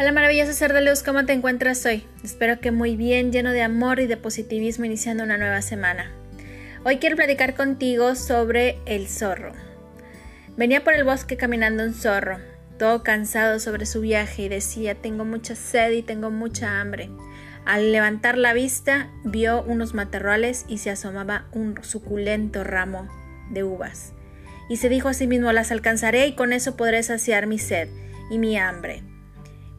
Hola maravilloso ser de luz, ¿cómo te encuentras hoy? Espero que muy bien, lleno de amor y de positivismo iniciando una nueva semana. Hoy quiero platicar contigo sobre el zorro. Venía por el bosque caminando un zorro, todo cansado sobre su viaje y decía, tengo mucha sed y tengo mucha hambre. Al levantar la vista, vio unos matorrales y se asomaba un suculento ramo de uvas. Y se dijo a sí mismo, las alcanzaré y con eso podré saciar mi sed y mi hambre.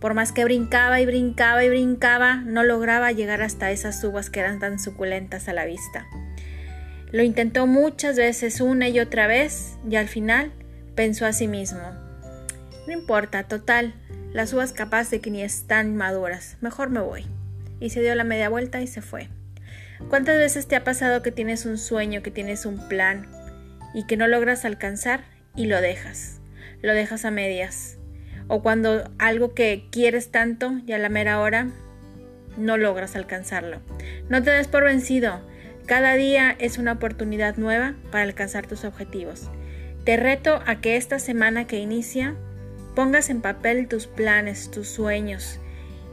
Por más que brincaba y brincaba y brincaba, no lograba llegar hasta esas uvas que eran tan suculentas a la vista. Lo intentó muchas veces, una y otra vez, y al final pensó a sí mismo, no importa, total, las uvas capaz de que ni están maduras, mejor me voy. Y se dio la media vuelta y se fue. ¿Cuántas veces te ha pasado que tienes un sueño, que tienes un plan y que no logras alcanzar y lo dejas? Lo dejas a medias o cuando algo que quieres tanto y a la mera hora no logras alcanzarlo. No te des por vencido. Cada día es una oportunidad nueva para alcanzar tus objetivos. Te reto a que esta semana que inicia pongas en papel tus planes, tus sueños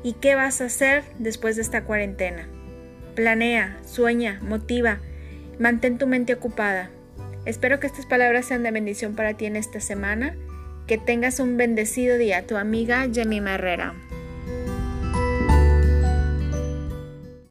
y qué vas a hacer después de esta cuarentena. Planea, sueña, motiva, mantén tu mente ocupada. Espero que estas palabras sean de bendición para ti en esta semana que tengas un bendecido día, tu amiga Jemima Herrera.